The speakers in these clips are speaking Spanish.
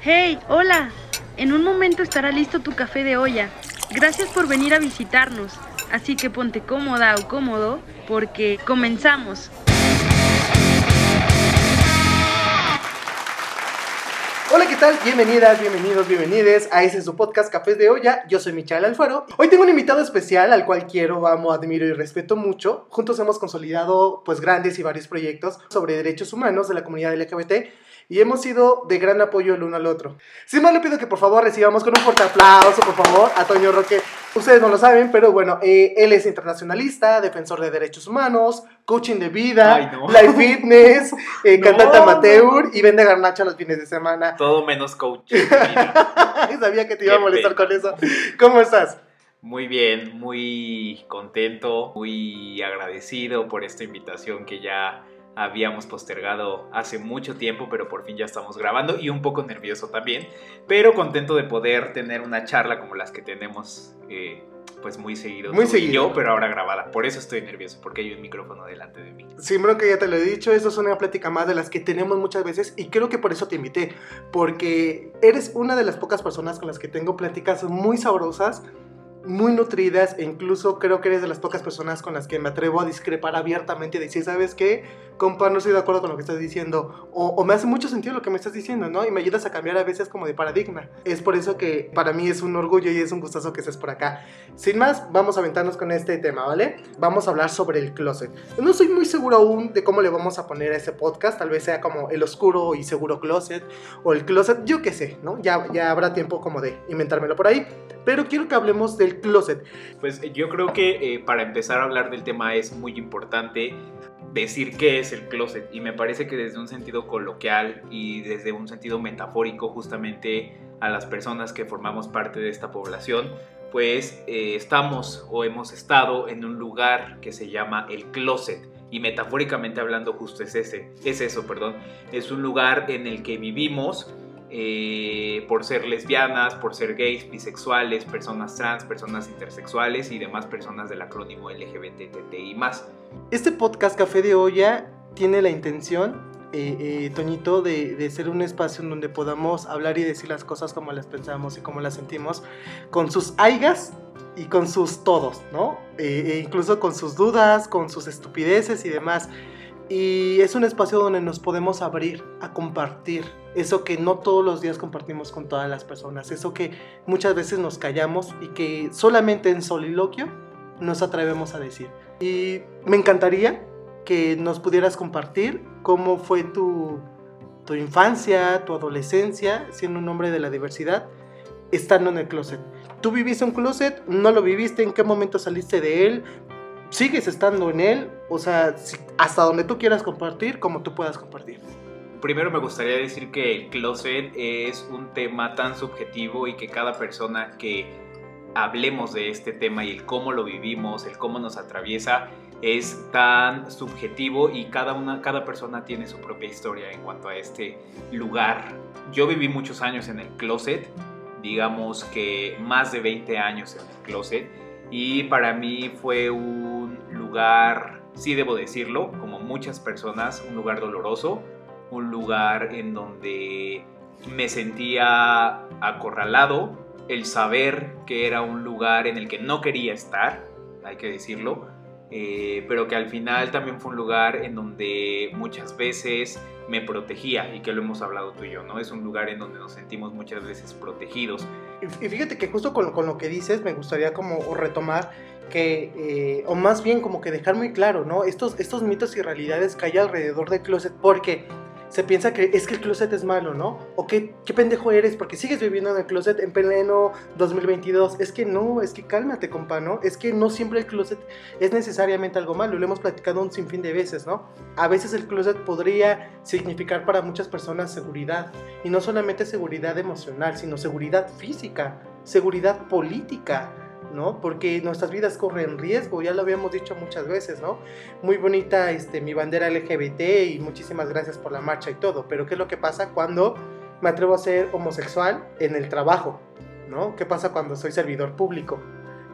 Hey, hola. En un momento estará listo tu café de olla. Gracias por venir a visitarnos. Así que ponte cómoda o cómodo porque comenzamos. Hola, ¿qué tal? Bienvenidas, bienvenidos, bienvenides a ese su podcast Cafés de Olla. Yo soy Michael Alfaro. Hoy tengo un invitado especial al cual quiero, amo, admiro y respeto mucho. Juntos hemos consolidado pues grandes y varios proyectos sobre derechos humanos de la comunidad LGBT y hemos sido de gran apoyo el uno al otro. Sin más, le pido que por favor recibamos con un fuerte aplauso, por favor, a Toño Roque. Ustedes no lo saben, pero bueno, eh, él es internacionalista, defensor de derechos humanos, coaching de vida, Ay, no. life fitness, eh, No, cantante amateur no. y vende garnacha los fines de semana. Todo menos coach. Sabía que te iba a molestar pena. con eso. ¿Cómo estás? Muy bien, muy contento, muy agradecido por esta invitación que ya habíamos postergado hace mucho tiempo, pero por fin ya estamos grabando y un poco nervioso también, pero contento de poder tener una charla como las que tenemos eh, pues muy seguido. Muy seguido. yo, pero ahora grabada. Por eso estoy nervioso, porque hay un micrófono delante de mí. Sí, bro, que ya te lo he dicho, esto es una plática más de las que tenemos muchas veces y creo que por eso te invité, porque eres una de las pocas personas con las que tengo pláticas muy sabrosas, muy nutridas e incluso creo que eres de las pocas personas con las que me atrevo a discrepar abiertamente y decir, ¿sabes qué? Compa, no estoy de acuerdo con lo que estás diciendo o, o me hace mucho sentido lo que me estás diciendo, ¿no? Y me ayudas a cambiar a veces como de paradigma. Es por eso que para mí es un orgullo y es un gustazo que estés por acá. Sin más, vamos a aventarnos con este tema, ¿vale? Vamos a hablar sobre el closet. No soy muy seguro aún de cómo le vamos a poner a ese podcast. Tal vez sea como el oscuro y seguro closet o el closet, yo qué sé, ¿no? Ya, ya habrá tiempo como de inventármelo por ahí. Pero quiero que hablemos del closet. Pues eh, yo creo que eh, para empezar a hablar del tema es muy importante decir qué es el closet y me parece que desde un sentido coloquial y desde un sentido metafórico justamente a las personas que formamos parte de esta población pues eh, estamos o hemos estado en un lugar que se llama el closet y metafóricamente hablando justo es ese es eso perdón. Es un lugar en el que vivimos eh, por ser lesbianas, por ser gays, bisexuales, personas trans, personas intersexuales y demás personas del acrónimo LGBTTI más. Este podcast Café de Olla tiene la intención, eh, eh, Toñito, de, de ser un espacio en donde podamos hablar y decir las cosas como las pensamos y como las sentimos, con sus aigas y con sus todos, ¿no? Eh, e incluso con sus dudas, con sus estupideces y demás. Y es un espacio donde nos podemos abrir a compartir eso que no todos los días compartimos con todas las personas, eso que muchas veces nos callamos y que solamente en soliloquio nos atrevemos a decir. Y me encantaría que nos pudieras compartir cómo fue tu, infancia, tu adolescencia, siendo un hombre de la diversidad, estando en el closet. ¿Tú viviste un closet? ¿No lo viviste? ¿En qué momento saliste de él? ¿Sigues estando en él? O sea, hasta donde tú quieras compartir, como tú puedas compartir. Primero me gustaría decir que el closet es un tema tan subjetivo y que cada persona que hablemos de este tema y el cómo lo vivimos, el cómo nos atraviesa, es tan subjetivo y cada, una, cada persona tiene su propia historia en cuanto a este lugar. Yo viví muchos años en el closet, digamos que más de 20 años en el closet, y para mí fue un lugar, sí debo decirlo, como muchas personas, un lugar doloroso, un lugar en donde me sentía acorralado, el saber que era un lugar en el que no quería estar, hay que decirlo, eh, pero que al final también fue un lugar en donde muchas veces me protegía y que lo hemos hablado tú y yo, ¿no? Es un lugar en donde nos sentimos muchas veces protegidos. Y fíjate que justo con, lo que dices me gustaría como retomar que, eh, o más bien como que dejar muy claro, ¿no? Estos, estos mitos y realidades que hay alrededor del closet, porque se piensa que es que el closet es malo, ¿no? O que qué pendejo eres porque sigues viviendo en el closet en pleno 2022. Es que no, es que cálmate, compa, ¿no? Es que no siempre el closet es necesariamente algo malo, lo hemos platicado un sinfín de veces, ¿no? A veces el closet podría significar para muchas personas seguridad, y no solamente seguridad emocional, sino seguridad física, seguridad política, ¿no? Porque nuestras vidas corren riesgo, ya lo habíamos dicho muchas veces, ¿no? Muy bonita este, mi bandera LGBT y muchísimas gracias por la marcha y todo, pero ¿qué es lo que pasa cuando me atrevo a ser homosexual en el trabajo, ¿no? ¿Qué pasa cuando soy servidor público?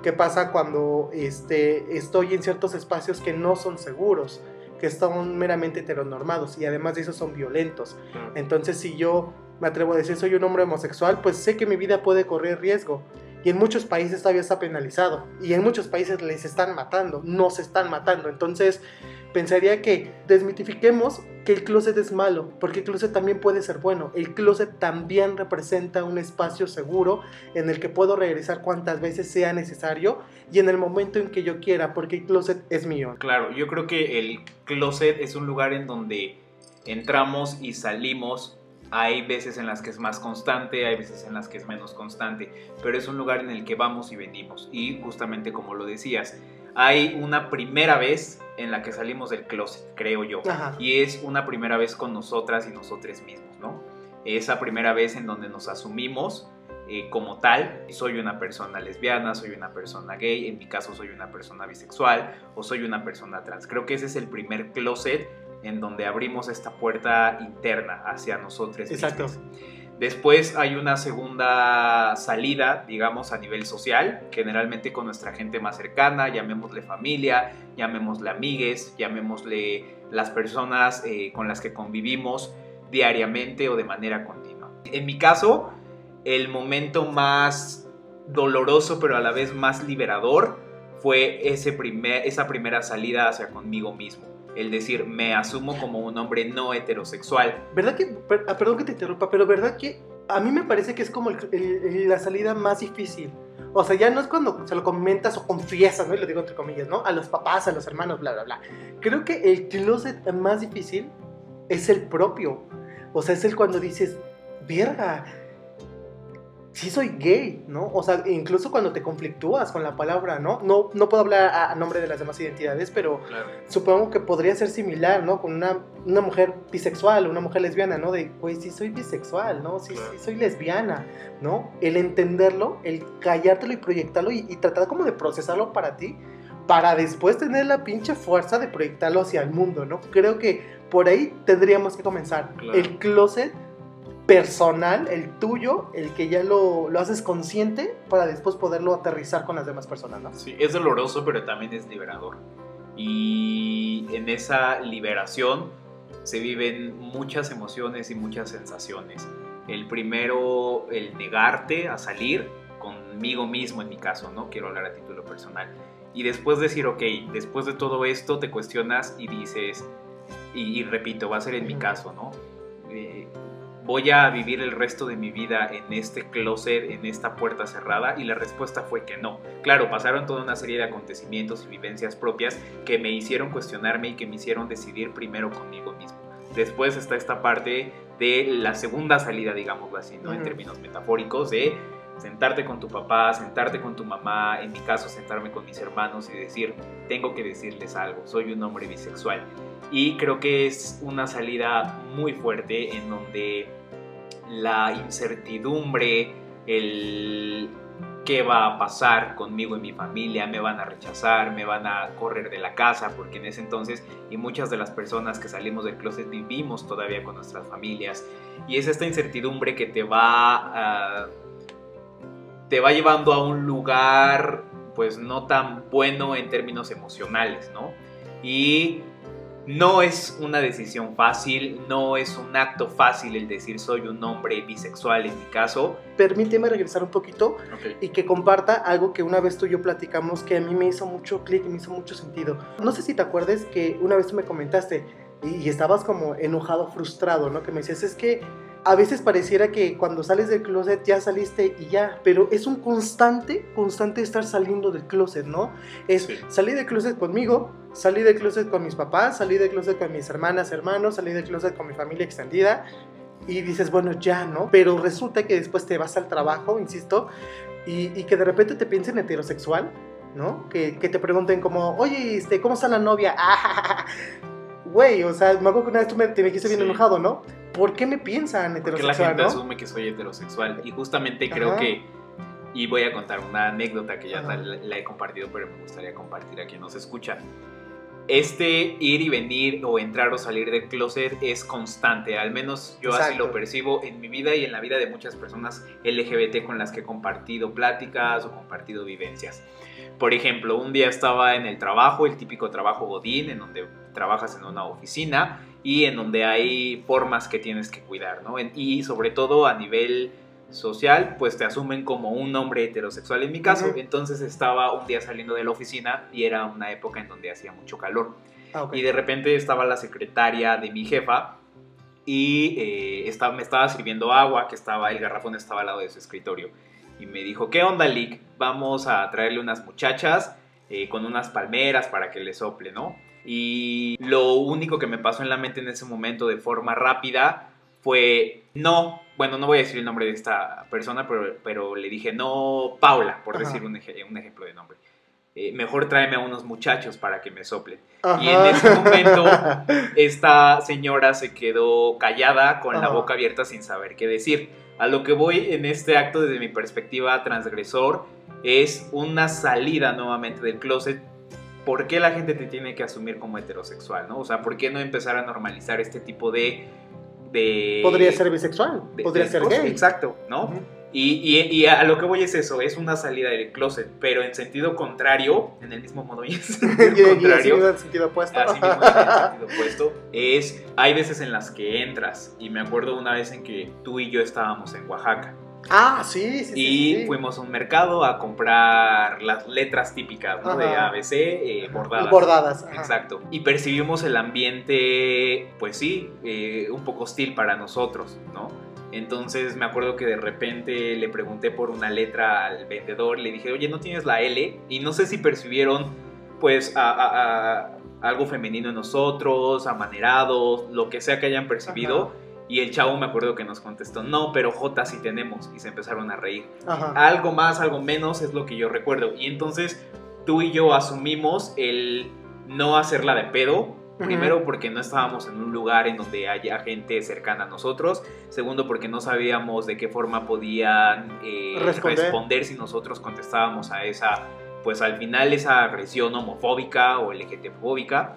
¿Qué pasa cuando este, estoy en ciertos espacios que no son seguros? que son meramente heteronormados y además de eso son violentos. Entonces, si yo me atrevo a decir soy un hombre homosexual, pues sé que mi vida puede correr riesgo. Y en muchos países todavía está penalizado. Y en muchos países les están matando, no se están matando. Entonces, pensaría que desmitifiquemos que el closet es malo, porque el closet también puede ser bueno. El closet también representa un espacio seguro en el que puedo regresar cuantas veces sea necesario y en el momento en que yo quiera, porque el closet es mío. Claro, yo creo que el closet es un lugar en donde entramos y salimos hay veces en las que es más constante, hay veces en las que es menos constante, pero es un lugar en el que vamos y venimos. Y justamente como lo decías, hay una primera vez en la que salimos del closet, creo yo. Y es una primera vez con nosotras y nosotros mismos, ¿no? Esa primera vez en donde nos asumimos eh, como tal, soy una persona lesbiana, soy una persona gay, en mi caso soy una persona bisexual o soy una persona trans. Creo que ese es el primer closet en donde abrimos esta puerta interna hacia nosotros. Exacto. Después hay una segunda salida, digamos, a nivel social, generalmente con nuestra gente más cercana, llamémosle familia, llamémosle amigues, llamémosle las personas eh, con las que convivimos diariamente o de manera continua. En mi caso, el momento más doloroso pero a la vez más liberador fue ese primer, esa primera salida hacia conmigo mismo el decir me asumo como un hombre no heterosexual. ¿Verdad que, ah, perdón que te interrumpa, pero verdad que a mí me parece que es como la salida más difícil? O sea, ya no es cuando se lo comentas o confiesas, ¿no? Y lo digo entre comillas, ¿no? A los papás, a los hermanos, bla, bla, bla. Creo que el closet más difícil es el propio. O sea, es el cuando dices, verga, sí soy gay, ¿no? O sea, incluso cuando te conflictúas con la palabra, ¿no? No, no puedo hablar a, nombre de las demás identidades, pero supongo que podría ser similar, ¿no? Con una, una mujer bisexual, una mujer lesbiana, ¿no? De, pues sí soy bisexual, ¿no? Sí, sí soy lesbiana, ¿no? El entenderlo, el callártelo y proyectarlo y, tratar como de procesarlo para ti, para después tener la pinche fuerza de proyectarlo hacia el mundo, ¿no? Creo que por ahí tendríamos que comenzar. El closet personal, el tuyo, el que ya lo, lo, haces consciente para después poderlo aterrizar con las demás personas, ¿no? Sí, es doloroso, pero también es liberador. Y en esa liberación se viven muchas emociones y muchas sensaciones. El primero, el negarte a salir conmigo mismo en mi caso, ¿no? Quiero hablar a título personal. Y después decir, ok, después de todo esto te cuestionas y dices, y, repito, va a ser en mi caso, ¿no? Voy a vivir el resto de mi vida en este closet, en esta puerta cerrada? Y la respuesta fue que no. Claro, pasaron toda una serie de acontecimientos y vivencias propias que me hicieron cuestionarme y que me hicieron decidir primero conmigo mismo. Después está esta parte de la segunda salida, digamos así, ¿no? En términos metafóricos, de sentarte con tu papá, sentarte con tu mamá, en mi caso sentarme con mis hermanos y decir, tengo que decirles algo, soy un hombre bisexual. Y creo que es una salida muy fuerte en donde la incertidumbre, el qué va a pasar conmigo y mi familia, me van a rechazar, me van a correr de la casa, porque en ese entonces y muchas de las personas que salimos del closet vivimos todavía con nuestras familias y es esta incertidumbre que te va te va llevando a un lugar pues no tan bueno en términos emocionales, ¿no? Y no es una decisión fácil, no es un acto fácil el decir soy un hombre bisexual en mi caso. Permíteme regresar un poquito y que comparta algo que una vez tú y yo platicamos que a mí me hizo mucho clic y me hizo mucho sentido. No sé si te acuerdas que una vez tú me comentaste y, estabas como enojado, frustrado, ¿no? Que me decías, es que a veces pareciera que cuando sales del closet ya saliste y ya, pero es un constante, constante estar saliendo del closet, ¿no? Es salir del closet conmigo, salí del closet con mis papás, salí del closet con mis hermanas, hermanos, salí del closet con mi familia extendida y dices, bueno, ya, ¿no? Pero resulta que después te vas al trabajo, insisto, y, que de repente te piensen heterosexual, ¿no? Que, que, te pregunten como, oye, este, ¿cómo está la novia? Güey, o sea, me acuerdo que una vez tú me, te dijiste bien enojado, ¿no? ¿Por qué me piensan heterosexual? Porque la gente asume que soy heterosexual. Y justamente creo que. Y voy a contar una anécdota que ya la, he compartido, pero me gustaría compartir a quien nos escucha. Este ir y venir o entrar o salir del closet es constante, al menos yo así lo percibo en mi vida y en la vida de muchas personas LGBT con las que he compartido pláticas o compartido vivencias. Por ejemplo, un día estaba en el trabajo, el típico trabajo godín, en donde trabajas en una oficina y en donde hay formas que tienes que cuidar, ¿no? y sobre todo a nivel social, pues te asumen como un hombre heterosexual en mi caso. Entonces estaba un día saliendo de la oficina y era una época en donde hacía mucho calor. Ah, y de repente estaba la secretaria de mi jefa y eh, estaba, me estaba sirviendo agua, que estaba, el garrafón estaba al lado de su escritorio. Y me dijo, ¿qué onda, Lick? Vamos a traerle unas muchachas eh, con unas palmeras para que le sople, ¿no? Y lo único que me pasó en la mente en ese momento de forma rápida fue, no, bueno, no voy a decir el nombre de esta persona, pero, pero le dije, no, Paula, por decir un, un, ejemplo de nombre. Eh, mejor tráeme a unos muchachos para que me soplen. Y en ese momento, esta señora se quedó callada, con la boca abierta, sin saber qué decir. A lo que voy en este acto, desde mi perspectiva transgresor, es una salida nuevamente del closet. ¿Por qué la gente te tiene que asumir como heterosexual? ¿no? O sea, ¿por qué no empezar a normalizar este tipo de Podría ser bisexual, podría ser gay. Exacto, ¿no? y, y, a lo que voy es eso, es una salida del closet, pero en sentido contrario, en el mismo modo y en sentido contrario, en sentido opuesto. Así mismo en sentido opuesto, es, hay veces en las que entras, y me acuerdo una vez en que tú y yo estábamos en Oaxaca, Ah, sí, sí. Y fuimos a un mercado a comprar las letras típicas ¿no? de ABC eh, bordadas. Bordadas. Exacto. Y percibimos el ambiente, pues sí, eh, un poco hostil para nosotros, ¿no? Entonces me acuerdo que de repente le pregunté por una letra al vendedor, le dije, oye, ¿no tienes la L? Y no sé si percibieron, pues, a, algo femenino en nosotros, amanerados, lo que sea que hayan percibido. Y el chavo me acuerdo que nos contestó, no, pero J sí tenemos. Y se empezaron a reír. Algo más, algo menos es lo que yo recuerdo. Y entonces tú y yo asumimos el no hacerla de pedo. Primero porque no estábamos en un lugar en donde haya gente cercana a nosotros. Segundo porque no sabíamos de qué forma podían eh, responder. si nosotros contestábamos a esa, pues al final esa agresión homofóbica o LGTfóbica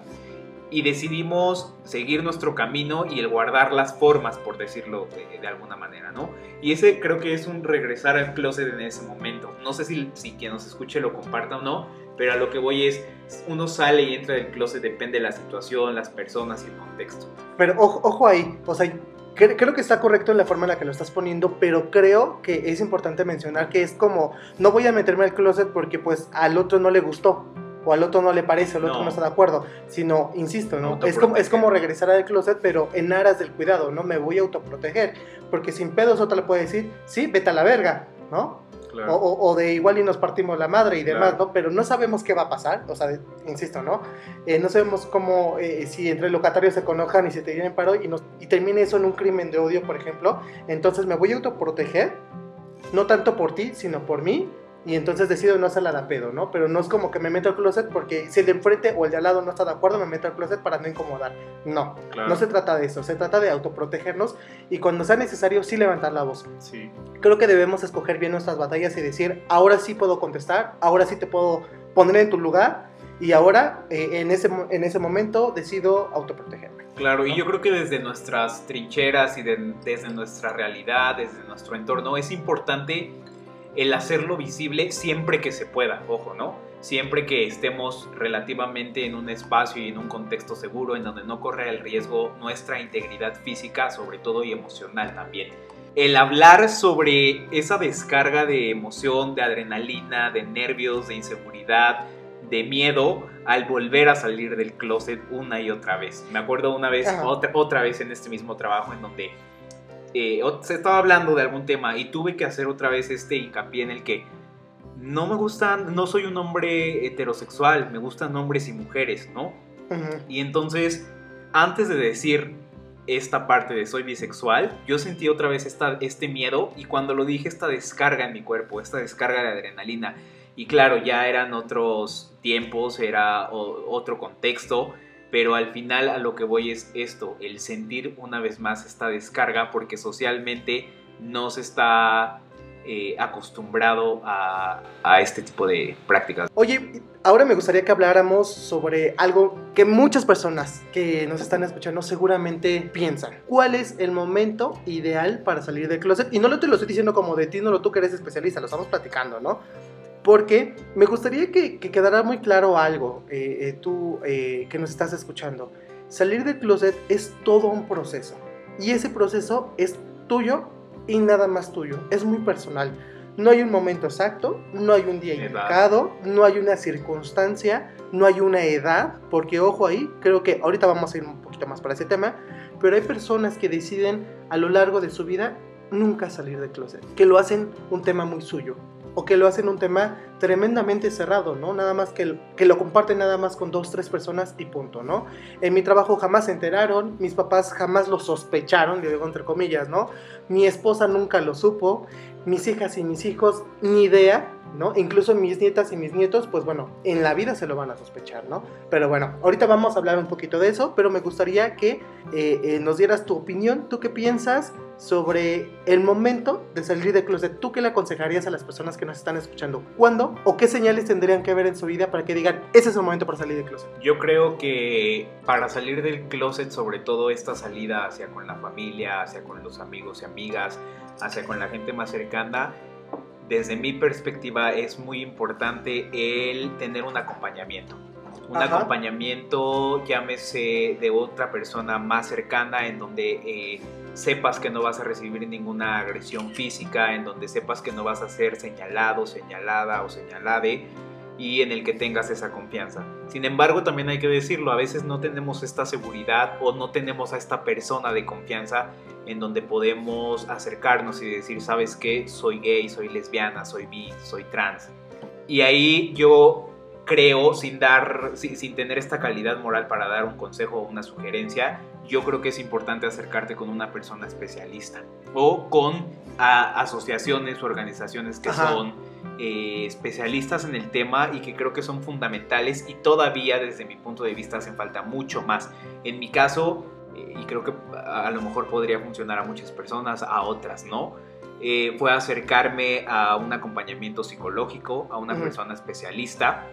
y decidimos seguir nuestro camino y el guardar las formas, por decirlo de, alguna manera, ¿no? Y ese creo que es un regresar al closet en ese momento. No sé si, si quien nos escuche lo comparta o no, pero a lo que voy es, uno sale y entra del closet, depende de la situación, las personas y el contexto. Pero ojo, ojo ahí, o sea, creo que está correcto en la forma en la que lo estás poniendo, pero creo que es importante mencionar que es como, no voy a meterme al closet porque pues al otro no le gustó o al otro no le parece, o al otro no. está de acuerdo, sino, insisto, ¿no? es, como, es como regresar al closet, pero en aras del cuidado, ¿no? Me voy a autoproteger, porque sin pedos otra le puede decir, sí, vete a la verga, ¿no? O, de igual y nos partimos la madre y demás, ¿no? Pero no sabemos qué va a pasar, o sea, insisto, ¿no? Eh, no sabemos cómo, eh, si entre locatarios se conojan y se te vienen paro y, nos, y termine eso en un crimen de odio, por ejemplo, entonces me voy a autoproteger, no tanto por ti, sino por mí, y entonces decido no hacerla de pedo, ¿no? Pero no es como que me meto al closet porque si el de enfrente o el de al lado no está de acuerdo, me meto al closet para no incomodar. No, no se trata de eso, se trata de autoprotegernos y cuando sea necesario sí levantar la voz. Sí. Creo que debemos escoger bien nuestras batallas y decir, ahora sí puedo contestar, ahora sí te puedo poner en tu lugar y ahora eh, en, ese, en ese momento decido autoprotegerme. Claro, y yo creo que desde nuestras trincheras y desde nuestra realidad, desde nuestro entorno, es importante el hacerlo visible siempre que se pueda, ojo, ¿no? Siempre que estemos relativamente en un espacio y en un contexto seguro en donde no corre el riesgo nuestra integridad física, sobre todo y emocional también. El hablar sobre esa descarga de emoción, de adrenalina, de nervios, de inseguridad, de miedo al volver a salir del closet una y otra vez. Me acuerdo una vez, otra, otra vez en este mismo trabajo en donde eh, se estaba hablando de algún tema y tuve que hacer otra vez este hincapié en el que no me gustan, no soy un hombre heterosexual, me gustan hombres y mujeres, ¿no? Y entonces, antes de decir esta parte de soy bisexual, yo sentí otra vez esta, este miedo y cuando lo dije, esta descarga en mi cuerpo, esta descarga de adrenalina. Y claro, ya eran otros tiempos, era otro contexto pero al final a lo que voy es esto, el sentir una vez más esta descarga porque socialmente no se está eh, acostumbrado a, este tipo de prácticas. Oye, ahora me gustaría que habláramos sobre algo que muchas personas que nos están escuchando seguramente piensan. ¿Cuál es el momento ideal para salir del closet? Y no lo te lo estoy diciendo como de ti, no lo tú que eres especialista, lo estamos platicando, ¿no? Porque me gustaría que, quedara muy claro algo, eh, eh, tú eh, que nos estás escuchando. salir del closet es todo un proceso. Y ese proceso es tuyo y nada más tuyo. Es muy personal. No hay un momento exacto, no hay un día indicado, no hay una circunstancia, no hay una edad, porque ojo ahí, creo que ahorita vamos a ir un poquito más para ese tema, pero hay personas que deciden a lo largo de su vida nunca salir del closet, que lo hacen un tema muy suyo o que lo hacen un tema tremendamente cerrado, ¿no? Nada más que, que lo comparten nada más con dos, tres personas y punto, ¿no? En mi trabajo jamás se enteraron, mis papás jamás lo sospecharon, digo entre comillas, ¿no? Mi esposa nunca lo supo, mis hijas y mis hijos ni idea, ¿no? Incluso mis nietas y mis nietos, pues bueno, en la vida se lo van a sospechar, ¿no? Pero bueno, ahorita vamos a hablar un poquito de eso, pero me gustaría que eh, eh, nos dieras tu opinión, tú qué piensas sobre el momento de salir de closet, ¿tú qué le aconsejarías a las personas que nos están escuchando? ¿Cuándo o qué señales tendrían que ver en su vida para que digan, ese es el momento para salir de closet? Yo creo que para salir del closet, sobre todo esta salida hacia con la familia, hacia con los amigos y amigas, hacia con la gente más cercana, desde mi perspectiva es muy importante el tener un acompañamiento. Un Ajá. acompañamiento, llámese de otra persona más cercana, en donde eh, sepas que no vas a recibir ninguna agresión física, en donde sepas que no vas a ser señalado, señalada o señalade y en el que tengas esa confianza. Sin embargo, también hay que decirlo, a veces no tenemos esta seguridad o no tenemos a esta persona de confianza en donde podemos acercarnos y decir, ¿sabes qué? Soy gay, soy lesbiana, soy bi, soy trans. Y ahí yo creo, sin dar, sin, sin tener esta calidad moral para dar un consejo o una sugerencia, yo creo que es importante acercarte con una persona especialista o con a- asociaciones o organizaciones que Ajá. son eh, especialistas en el tema y que creo que son fundamentales y todavía desde mi punto de vista hacen falta mucho más. En mi caso, eh, y creo que a, lo mejor podría funcionar a muchas personas, a otras no, eh, fue acercarme a un acompañamiento psicológico, a una persona especialista.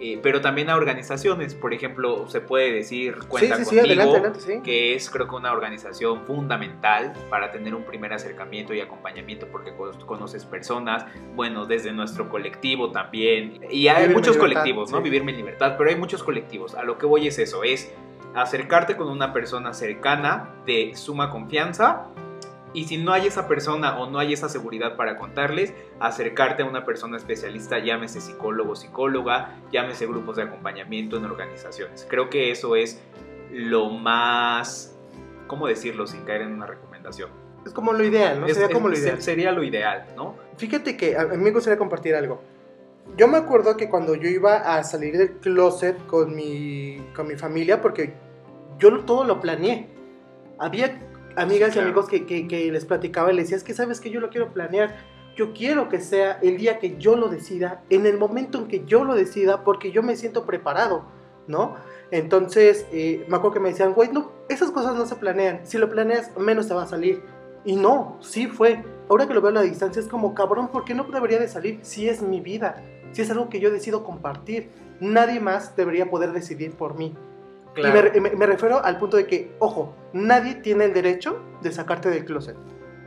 Eh, pero también a organizaciones, por ejemplo, se puede decir cuenta sí, sí, sí, contigo, adelante, adelante, sí. que es creo que una organización fundamental para tener un primer acercamiento y acompañamiento porque co- conoces personas, bueno, desde nuestro colectivo también, y hay Vivir en muchos libertad, colectivos, ¿no? sí. Vivirme en libertad, pero hay muchos colectivos. A lo que voy es eso, es acercarte con una persona cercana de suma confianza y si no hay esa persona o no hay esa seguridad para contarles, acercarte a una persona especialista, llámese psicólogo, psicóloga, llámese grupos de acompañamiento en organizaciones. Creo que eso es lo más, ¿cómo decirlo sin caer en una recomendación? Es como lo ideal, ¿no? Es- Sería como lo ideal. Sería lo ideal, ¿no? Fíjate que a mí me gustaría compartir algo. Yo me acuerdo que cuando yo iba a salir del closet con mi, con mi familia, porque yo todo lo planeé. Había amigas Sí, claro. y amigos que, que- que les platicaba y les decía, es que sabes que yo lo quiero planear. Yo quiero que sea el día que yo lo decida, en el momento en que yo lo decida, porque yo me siento preparado, ¿no? Entonces, eh, me acuerdo que me decían, güey, no, esas cosas no se planean. Si lo planeas, menos te va a salir. Y no, sí fue. Ahora que lo veo a la distancia es como, cabrón, ¿por qué no debería de salir si es mi vida? Si es algo que yo decido compartir. Nadie más debería poder decidir por mí. Y me, y me- me refiero al punto de que, ojo, nadie tiene el derecho de sacarte del closet.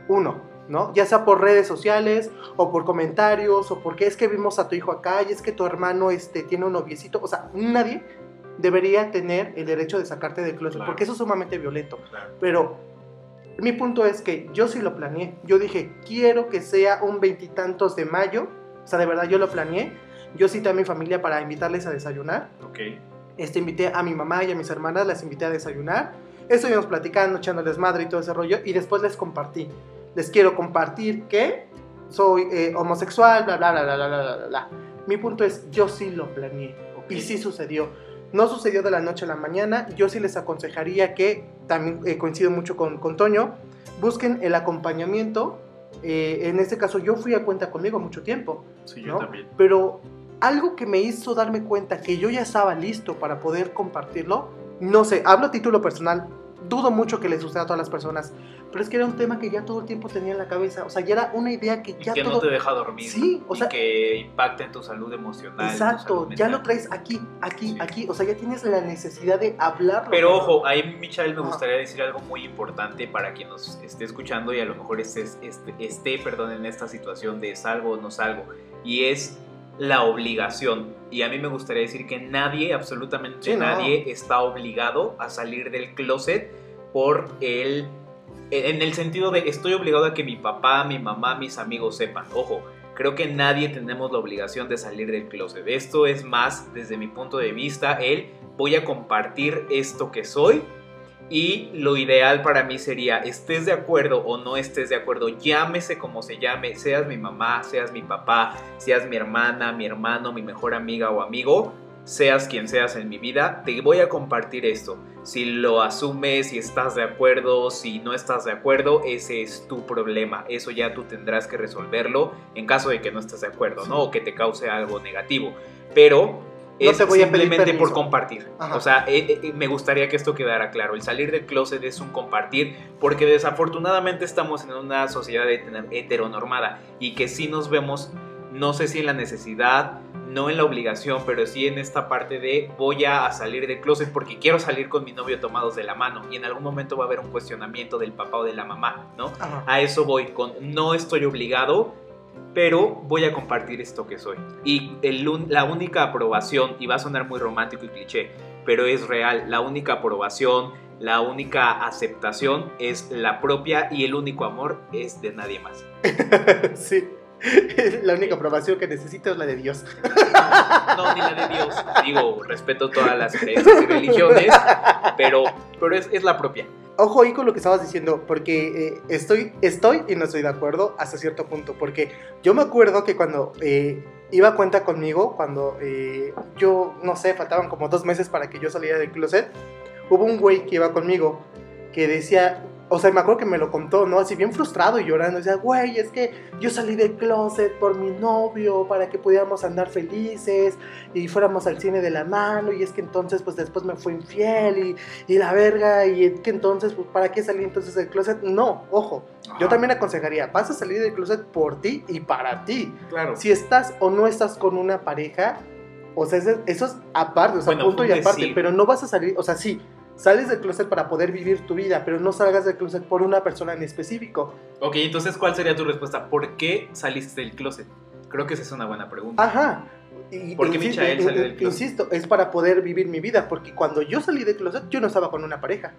Uno, ¿no? Ya sea por redes sociales o por comentarios o porque es que vimos a tu hijo acá y es que tu hermano este, tiene un noviecito. O sea, nadie debería tener el derecho de sacarte del closet Claro. porque eso es sumamente violento. Claro. Pero mi punto es que yo sí lo planeé. Yo dije, quiero que sea un veintitantos de mayo. O sea, de verdad yo lo planeé. Yo cité a mi familia para invitarles a desayunar. Ok. Este, invité a mi mamá y a mis hermanas, las invité a desayunar. Estuvimos platicando, echándoles madre y todo ese rollo. Y después les compartí. Les quiero compartir que soy eh, homosexual, bla, bla, bla, bla, bla, bla, bla. Mi punto es, yo sí lo planeé. Okay. Y sí sucedió. No sucedió de la noche a la mañana. Yo sí les aconsejaría que, también eh, coincido mucho con, con Toño, busquen el acompañamiento eh, en este caso yo fui a cuenta conmigo mucho tiempo. Sí, ¿no? yo también. Pero algo que me hizo darme cuenta que yo ya estaba listo para poder compartirlo, no sé, hablo a título personal, dudo mucho que le suceda a todas las personas, pero es que era un tema que ya todo el tiempo tenía en la cabeza, o sea, ya era una idea que Y ya que todo... no te deja dormir. Sí, o y sea- que impacta en tu salud emocional. Exacto, salud ya lo traes aquí, aquí, Sí. aquí, o sea, ya tienes la necesidad de hablarlo. Pero ojo, ahí Michael me gustaría decir algo muy importante para quien nos esté escuchando y a lo mejor esté, esté, esté perdón, en esta situación de salgo o no salgo. Y es la obligación. Y a mí me gustaría decir que nadie, absolutamente Sí, no. nadie, está obligado a salir del closet por el... En el sentido de estoy obligado a que mi papá, mi mamá, mis amigos sepan. Ojo, creo que nadie tenemos la obligación de salir del closet. Esto es más, desde mi punto de vista, el voy a compartir esto que soy y lo ideal para mí sería, estés de acuerdo o no estés de acuerdo, llámese como se llame, seas mi mamá, seas mi papá, seas mi hermana, mi hermano, mi mejor amiga o amigo, seas quien seas en mi vida, te voy a compartir esto. Si lo asumes, si estás de acuerdo, si no estás de acuerdo, ese es tu problema. Eso ya tú tendrás que resolverlo en caso de que no estés de acuerdo, ¿no? O que te cause algo negativo. Pero No es te voy a pedir simplemente por permiso. compartir. Ajá. O sea, eh, eh, me gustaría que esto quedara claro. El salir del closet es un compartir porque desafortunadamente estamos en una sociedad heter- heteronormada y que sí nos vemos, no sé si en la necesidad, no en la obligación, pero sí en esta parte de voy a salir del closet porque quiero salir con mi novio tomados de la mano y en algún momento va a haber un cuestionamiento del papá o de la mamá, ¿no? Ajá. A eso voy, con no estoy obligado, pero voy a compartir esto que soy. Y el la única aprobación, y va a sonar muy romántico y cliché, pero es real, la única aprobación, la única aceptación es la propia y el único amor es de nadie más. sí. La única aprobación que necesito es la de Dios. No, ni la de Dios. Digo, respeto todas las creencias y religiones, pero, pero es, es la propia. Ojo ahí con lo que estabas diciendo, porque eh, estoy, estoy y no estoy de acuerdo hasta cierto punto, porque yo me acuerdo que cuando eh, iba a cuenta conmigo, cuando eh, yo, no sé, faltaban como dos meses para que yo saliera del closet, hubo un güey que iba conmigo que decía, o sea, me acuerdo que me lo contó, ¿no? Así bien frustrado y llorando, decía, güey, es que yo salí del closet por mi novio para que pudiéramos andar felices y fuéramos al cine de la mano y es que entonces pues después me fue infiel y, y la verga y es que entonces pues para qué salí entonces del closet no ojo yo Ajá. también aconsejaría vas a salir del closet por ti y para ti Claro. si estás o no estás con una pareja o sea eso, es aparte o sea Bueno, punto y aparte decir. pero no vas a salir o sea sí sales del closet para poder vivir tu vida pero no salgas del closet por una persona en específico Ok, entonces, ¿cuál sería tu respuesta? ¿Por qué saliste del closet? Creo que esa es una buena pregunta. Ajá. Y, ¿Por qué insi- Michael salió del closet? Insisto, es para poder vivir mi vida, porque cuando yo salí del closet, yo no estaba con una pareja.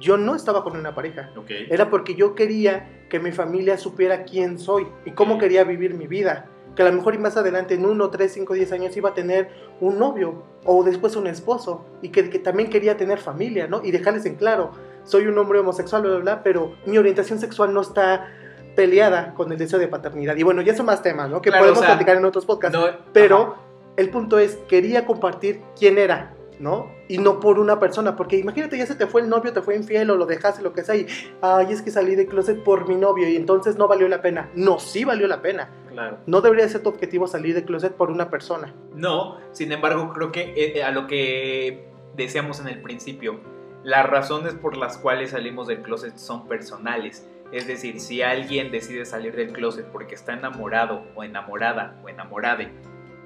Yo no estaba con una pareja. Ok. Era porque yo quería que mi familia supiera quién soy y cómo Ok. quería vivir mi vida. Que a lo mejor y más adelante, en uno, tres, cinco, diez años, iba a tener un novio o después un esposo y que, que también quería tener familia, ¿no? Y dejarles en claro, soy un hombre homosexual, bla, bla, bla, pero mi orientación sexual no está peleada con el deseo de paternidad. Y bueno, ya son más temas, ¿no? Que Claro, podemos o sea, platicar en otros podcasts. No, Pero ajá. el punto es, quería compartir quién era, ¿no? Y no por una persona, porque imagínate, ya se te fue el novio, te fue infiel o lo dejaste, lo que sea, y, ay, es que salí de closet por mi novio y entonces no valió la pena. No, sí valió la pena. Claro. No debería ser tu objetivo salir de closet por una persona. No, sin embargo, creo que eh, a lo que decíamos en el principio, las razones por las cuales salimos del closet son personales. Es decir, si alguien decide salir del closet porque está enamorado o enamorada o enamorade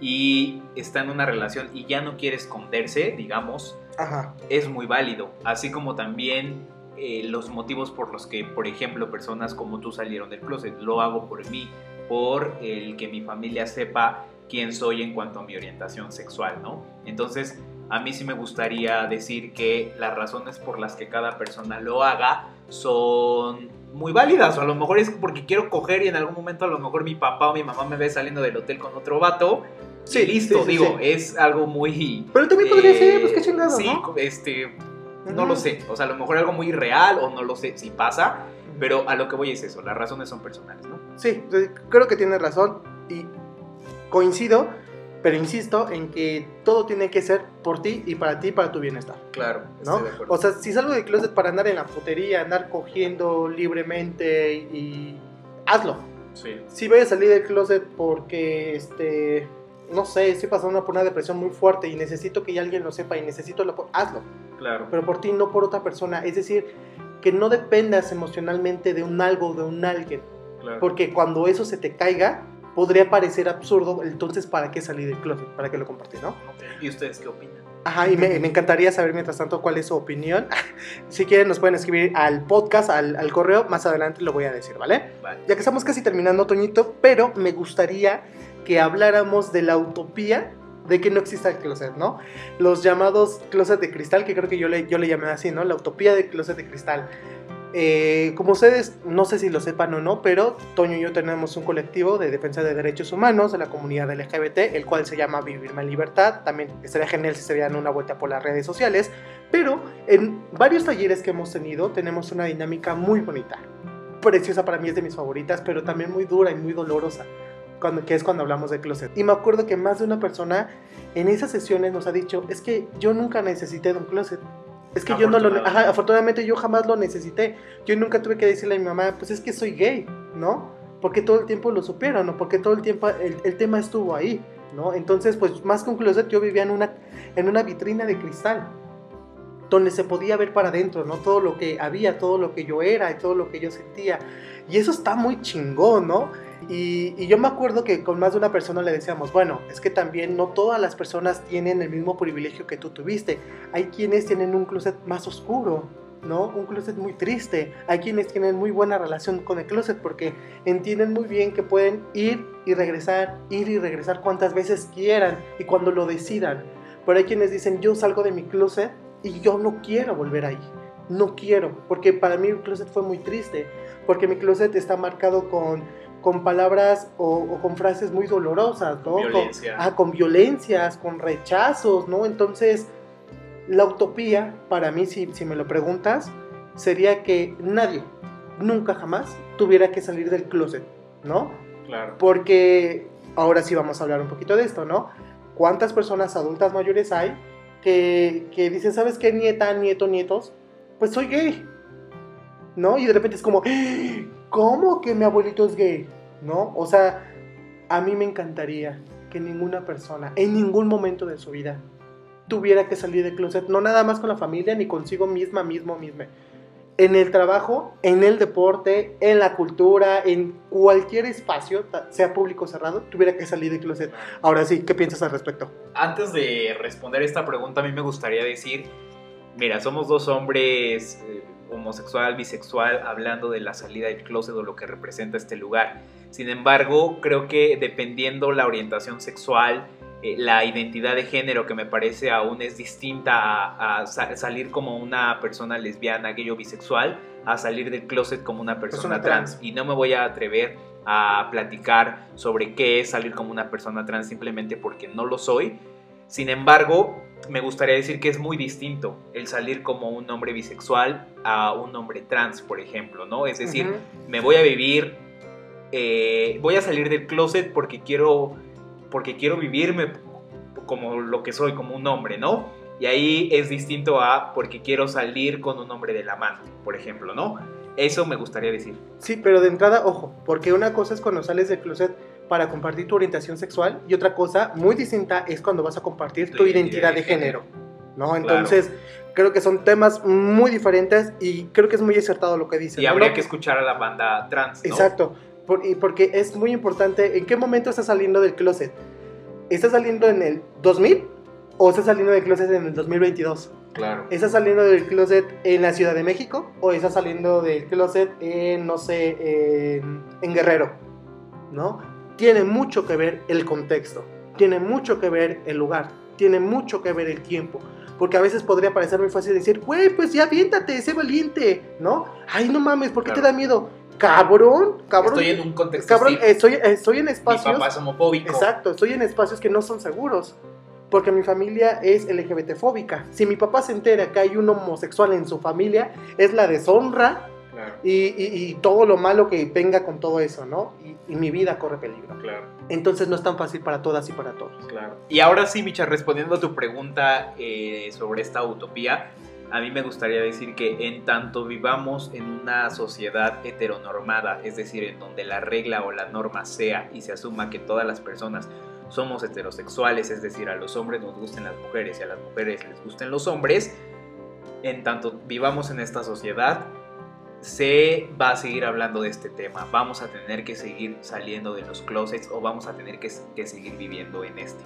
y está en una relación y ya no quiere esconderse, digamos, Ajá. es muy válido. Así como también eh, los motivos por los que, por ejemplo, personas como tú salieron del closet. Lo hago por mí, por el que mi familia sepa quién soy en cuanto a mi orientación sexual, ¿no? Entonces, a mí sí me gustaría decir que las razones por las que cada persona lo haga son muy válidas. O a lo mejor es porque quiero coger y en algún momento a lo mejor mi papá o mi mamá me ve saliendo del hotel con otro vato. Sí, y listo, sí, sí, digo, sí. es algo muy... Pero también podría eh, ser, pues qué chingado, Sí, ¿no? este, no Ujú. lo sé. O sea, a lo mejor algo muy real o no lo sé si pasa. Pero a lo que voy es eso, las razones son personales, ¿no? Sí, creo que tienes razón y coincido, pero insisto en que todo tiene que ser por ti y para ti, para tu bienestar. Claro, ¿no? O sea, si salgo del closet para andar en la putería, andar cogiendo libremente y hazlo. sí. Si voy a salir del closet porque, este, no sé, estoy pasando por una depresión muy fuerte y necesito que alguien lo sepa y necesito lo, hazlo. Claro. Pero por ti, no por otra persona. Es decir, que no dependas emocionalmente de un algo de un alguien. claro. Porque cuando eso se te caiga, podría parecer absurdo. Entonces, ¿para qué salir del closet? ¿Para qué lo compartí, no? Ok. ¿Y ustedes qué opinan? Ajá, y me, me encantaría saber mientras tanto cuál es su opinión. si quieren nos pueden escribir al podcast, al, al correo, más adelante lo voy a decir, ¿vale? Vale. Ya que estamos casi terminando, Toñito, pero me gustaría que habláramos de la utopía de que no exista el closet, ¿no? Los llamados closet de cristal, que creo que yo le, yo le llamé así, ¿no? La utopía del closet de cristal. Eh, como ustedes, no sé si lo sepan o no, pero Toño y yo tenemos un colectivo de defensa de derechos humanos de la comunidad LGBT, el cual se llama Vivirme en Libertad. También estaría genial si se dieran una vuelta por las redes sociales. Pero en varios talleres que hemos tenido tenemos una dinámica muy bonita. Preciosa para mí, es de mis favoritas, pero también muy dura y muy dolorosa, cuando, que es cuando hablamos de closet. Y me acuerdo que más de una persona en esas sesiones nos ha dicho, es que yo nunca necesité de un closet. Es que yo no lo... Ajá, afortunadamente yo jamás lo necesité. Yo nunca tuve que decirle a mi mamá, pues es que soy gay, ¿no? Porque todo el tiempo lo supieron, ¿no? Porque todo el tiempo el, el tema estuvo ahí, ¿no? Entonces, pues más un closet, yo vivía en una, en una vitrina de cristal donde se podía ver para adentro, ¿no? Todo lo que había, todo lo que yo era y todo lo que yo sentía. Y eso está muy chingón, ¿no? Y, y yo me acuerdo que con más de una persona le decíamos, bueno, es que también no todas las personas tienen el mismo privilegio que tú tuviste. Hay quienes tienen un closet más oscuro, ¿no? Un closet muy triste. Hay quienes tienen muy buena relación con el closet porque entienden muy bien que pueden ir y regresar, ir y regresar cuantas veces quieran y cuando lo decidan. Pero hay quienes dicen, yo salgo de mi closet y yo no quiero volver ahí. No quiero, porque para mí el closet fue muy triste, porque mi closet está marcado con, con palabras o, o con frases muy dolorosas, ¿no? Con- Violencia. ah, con violencias, con rechazos, ¿no? Entonces, la utopía, para mí, si, si me lo preguntas, sería que nadie, nunca jamás, tuviera que salir del closet, ¿no? Claro. Porque ahora sí vamos a hablar un poquito de esto, ¿no? ¿Cuántas personas adultas mayores hay que, que dicen, ¿sabes qué, nieta, nieto, nietos? Pues soy gay, ¿no? Y de repente es como, "¡Ah! ¿Cómo que mi abuelito es gay? ¿No? O sea, a mí me encantaría que ninguna persona, en ningún momento de su vida, tuviera que salir del closet, no nada más con la familia, ni consigo misma, mismo, misma. En el trabajo, en el deporte, en la cultura, en cualquier espacio, sea público o cerrado, tuviera que salir del closet. Ahora sí, ¿qué piensas al respecto? Antes de responder esta pregunta, a mí me gustaría decir, mira, somos dos hombres eh, homosexual, bisexual, hablando de la salida del closet o lo que representa este lugar. Sin embargo, creo que dependiendo la orientación sexual, eh, la identidad de género que me parece aún es distinta a, a sa- salir como una persona lesbiana, gay o bisexual, a salir del closet como una persona, Persona trans. trans. Y no me voy a atrever a platicar sobre qué es salir como una persona trans simplemente porque no lo soy. Sin embargo, me gustaría decir que es muy distinto el salir como un hombre bisexual a un hombre trans, por ejemplo, ¿no? Es decir, me voy a vivir, eh, voy a salir del closet porque quiero, porque quiero vivirme como lo que soy, como un hombre, ¿no? Y ahí es distinto a porque quiero salir con un hombre de la mano, por ejemplo, ¿no? Eso me gustaría decir. Sí, pero de entrada, ojo, porque una cosa es cuando sales del closet para compartir tu orientación sexual y otra cosa muy distinta es cuando vas a compartir tu, identidad, de género, ¿no? Entonces, creo que son temas muy diferentes y creo que es muy acertado lo que dices. Y ¿no? habría que escuchar a la banda trans, ¿no? Exacto, por- y porque es muy importante en qué momento estás saliendo del closet. ¿Estás saliendo en el 2000 o estás saliendo del closet en el 2022? Claro. ¿Estás saliendo del closet en la Ciudad de México o estás saliendo del closet en, no sé, en, en Guerrero? ¿No? Tiene mucho que ver el contexto, tiene mucho que ver el lugar, tiene mucho que ver el tiempo. Porque a veces podría parecer muy fácil decir, güey, pues ya aviéntate, sé valiente, ¿no? Ay, no mames, ¿por qué Claro. te da miedo? Cabrón, cabrón. Estoy en un contexto Cabrón, estoy, estoy en Mi espacios. papá es homofóbico. Exacto, estoy en espacios que no son seguros. Porque mi familia es LGBT fóbica. Si mi papá se entera que hay un homosexual en su familia, es la deshonra Claro, y, y- y todo lo malo que venga con todo eso, ¿no? Y, y mi vida corre peligro. claro, Entonces no es tan fácil para todas y para todos. claro. Y ahora sí, Micha, respondiendo a tu pregunta eh, sobre esta utopía, a mí me gustaría decir que en tanto vivamos en una sociedad heteronormada, es decir, en donde la regla o la norma sea y se asuma que todas las personas somos heterosexuales, es decir, a los hombres nos gusten las mujeres y a las mujeres les gusten los hombres, en tanto vivamos en esta sociedad, se va a seguir hablando de este tema. Vamos a tener que seguir saliendo de los closets o vamos a tener que, seguir viviendo en este.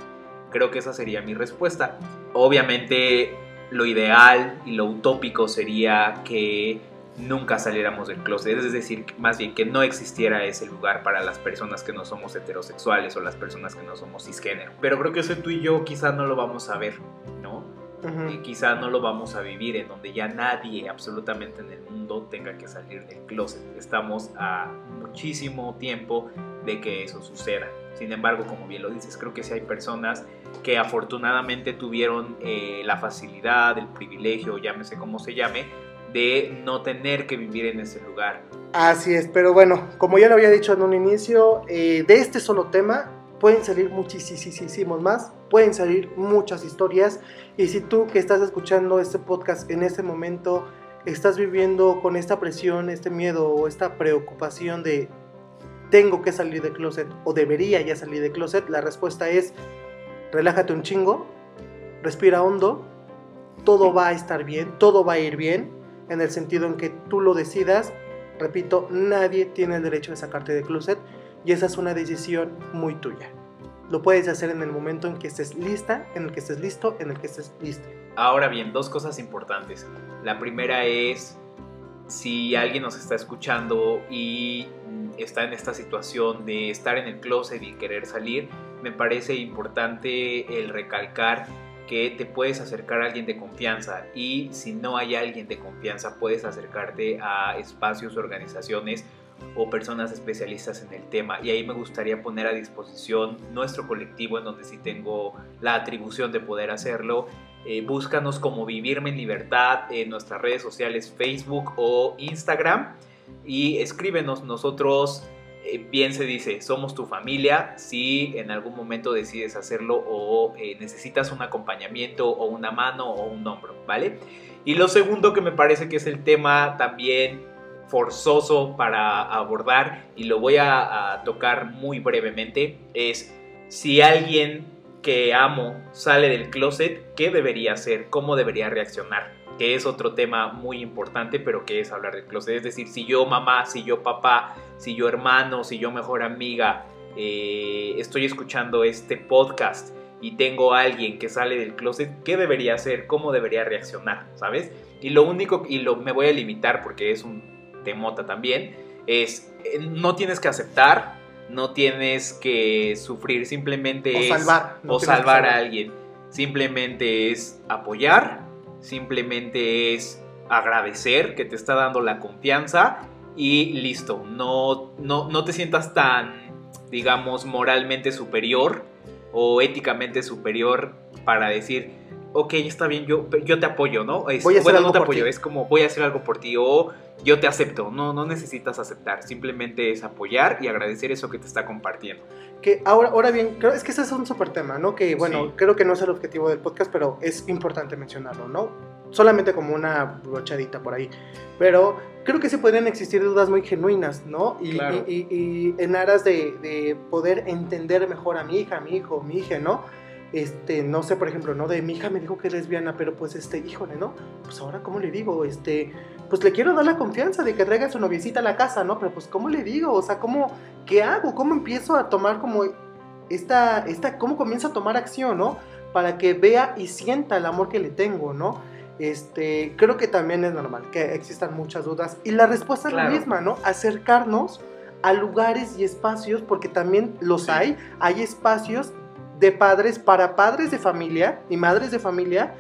Creo que esa sería mi respuesta. Obviamente lo ideal y lo utópico sería que nunca saliéramos del closet, es decir, más bien que no existiera ese lugar para las personas que no somos heterosexuales o las personas que no somos cisgénero. Pero creo que eso tú y yo quizá no lo vamos a ver, ¿no? Y quizá no lo vamos a vivir en donde ya nadie absolutamente en el mundo tenga que salir del closet. Estamos a muchísimo tiempo de que eso suceda. Sin embargo, como bien lo dices, creo que sí hay personas que afortunadamente tuvieron eh, la facilidad, el privilegio, llámese como se llame, de no tener que vivir en ese lugar. Así es, pero bueno, como ya lo había dicho en un inicio, eh, de este solo tema pueden salir muchísimos más, pueden salir muchas historias y si tú que estás escuchando este podcast en este momento estás viviendo con esta presión, este miedo o esta preocupación de tengo que salir de closet o debería ya salir de closet, la respuesta es relájate un chingo, respira hondo, todo va a estar bien, todo va a ir bien, en el sentido en que tú lo decidas. Repito, nadie tiene el derecho de sacarte de closet y esa es una decisión muy tuya. Lo puedes hacer en el momento en que estés lista, en el que estés listo, en el que estés listo. Ahora bien, dos cosas importantes. La primera es si alguien nos está escuchando y está en esta situación de estar en el closet y querer salir, me parece importante el recalcar que te puedes acercar a alguien de confianza y si no hay alguien de confianza puedes acercarte a espacios, organizaciones o personas especialistas en el tema. Y ahí me gustaría poner a disposición nuestro colectivo en donde sí tengo la atribución de poder hacerlo. Eh, búscanos como Vivirme en Libertad en nuestras redes sociales Facebook o Instagram y escríbenos nosotros eh, bien se dice, somos tu familia, si en algún momento decides hacerlo o eh, necesitas un acompañamiento o una mano o un hombro, ¿vale? Y lo segundo que me parece que es el tema también forzoso para abordar y lo voy a, tocar muy brevemente es si alguien que amo sale del closet, ¿qué debería hacer? ¿Cómo debería reaccionar? Que es otro tema muy importante, pero que es hablar del closet. Es decir, si yo mamá, si yo papá, si yo hermano, si yo mejor amiga, eh, estoy escuchando este podcast y tengo a alguien que sale del closet, ¿qué debería hacer? ¿Cómo debería reaccionar? ¿Sabes? Y lo único, y lo, me voy a limitar porque es un temota también, es eh, no tienes que aceptar, no tienes que sufrir, simplemente o es... Salvar, o salvar a alguien. Simplemente es apoyar, simplemente es agradecer que te está dando la confianza y listo. No, no, no te sientas tan, digamos, moralmente superior o éticamente superior para decir, ok, está bien, yo, yo te apoyo, ¿no? Es, voy a hacer algo no te por apoyo, ti. es como voy a hacer algo por ti o yo te acepto. No, no necesitas aceptar, simplemente es apoyar y agradecer eso que te está compartiendo. Que ahora, ahora bien, creo, es que ese es un súper tema, ¿no? Que bueno, Sí. creo que no es el objetivo del podcast, pero es importante mencionarlo, ¿no? Solamente como una brochadita por ahí. Pero creo que sí podrían existir dudas muy genuinas, ¿no? Y, Claro. y- y- y en aras de, de poder entender mejor a mi hija, a mi hijo, mi hija, ¿no? Este, no sé, por ejemplo, ¿no? De mi hija me dijo que es lesbiana, pero pues, este, híjole, ¿no? Pues ahora, ¿cómo le digo? Este, pues le quiero dar la confianza de que traiga a su noviecita a la casa, ¿no? Pero pues, ¿cómo le digo? O sea, ¿cómo, qué hago? ¿Cómo empiezo a tomar como esta, esta, cómo comienza a tomar acción, ¿no? Para que vea y sienta el amor que le tengo, ¿no? Este, creo que también es normal que existan muchas dudas. Y la respuesta es Claro. la misma, ¿no? Acercarnos a lugares y espacios, porque también los Sí. hay, hay espacios de padres para padres de familia y madres de familia,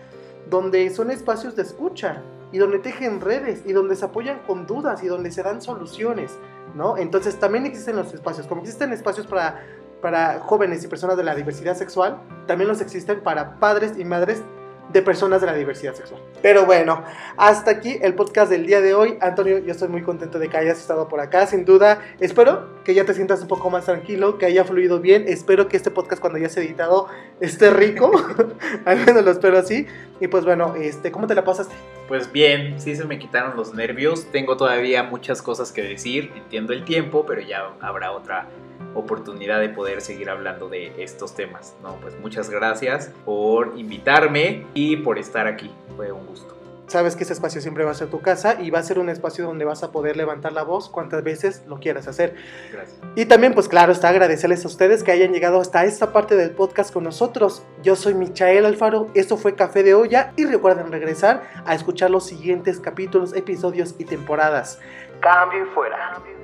donde son espacios de escucha y donde tejen redes y donde se apoyan con dudas y donde se dan soluciones, ¿no? Entonces también existen los espacios, como existen espacios para, para jóvenes y personas de la diversidad sexual, también los existen para padres y madres de personas de la diversidad sexual. Pero bueno, hasta aquí el podcast del día de hoy. Antonio, yo estoy muy contento de que hayas estado por acá, sin duda. Espero que ya te sientas un poco más tranquilo, que haya fluido bien. Espero que este podcast cuando ya editado esté rico. Al menos lo espero así. Y pues bueno, este, ¿cómo te la pasaste? Pues bien, sí se me quitaron los nervios. Tengo todavía muchas cosas que decir. Entiendo el tiempo, pero ya habrá otra oportunidad de poder seguir hablando de estos temas. No, pues muchas gracias por invitarme y por estar aquí. Fue un gusto. Sabes que ese espacio siempre va a ser tu casa y va a ser un espacio donde vas a poder levantar la voz cuantas veces lo quieras hacer. Gracias. Y también, pues claro, está agradecerles a ustedes que hayan llegado hasta esta parte del podcast con nosotros. Yo soy Michael Alfaro, esto fue Café de Olla y recuerden regresar a escuchar los siguientes capítulos, episodios y temporadas. Cambio y fuera.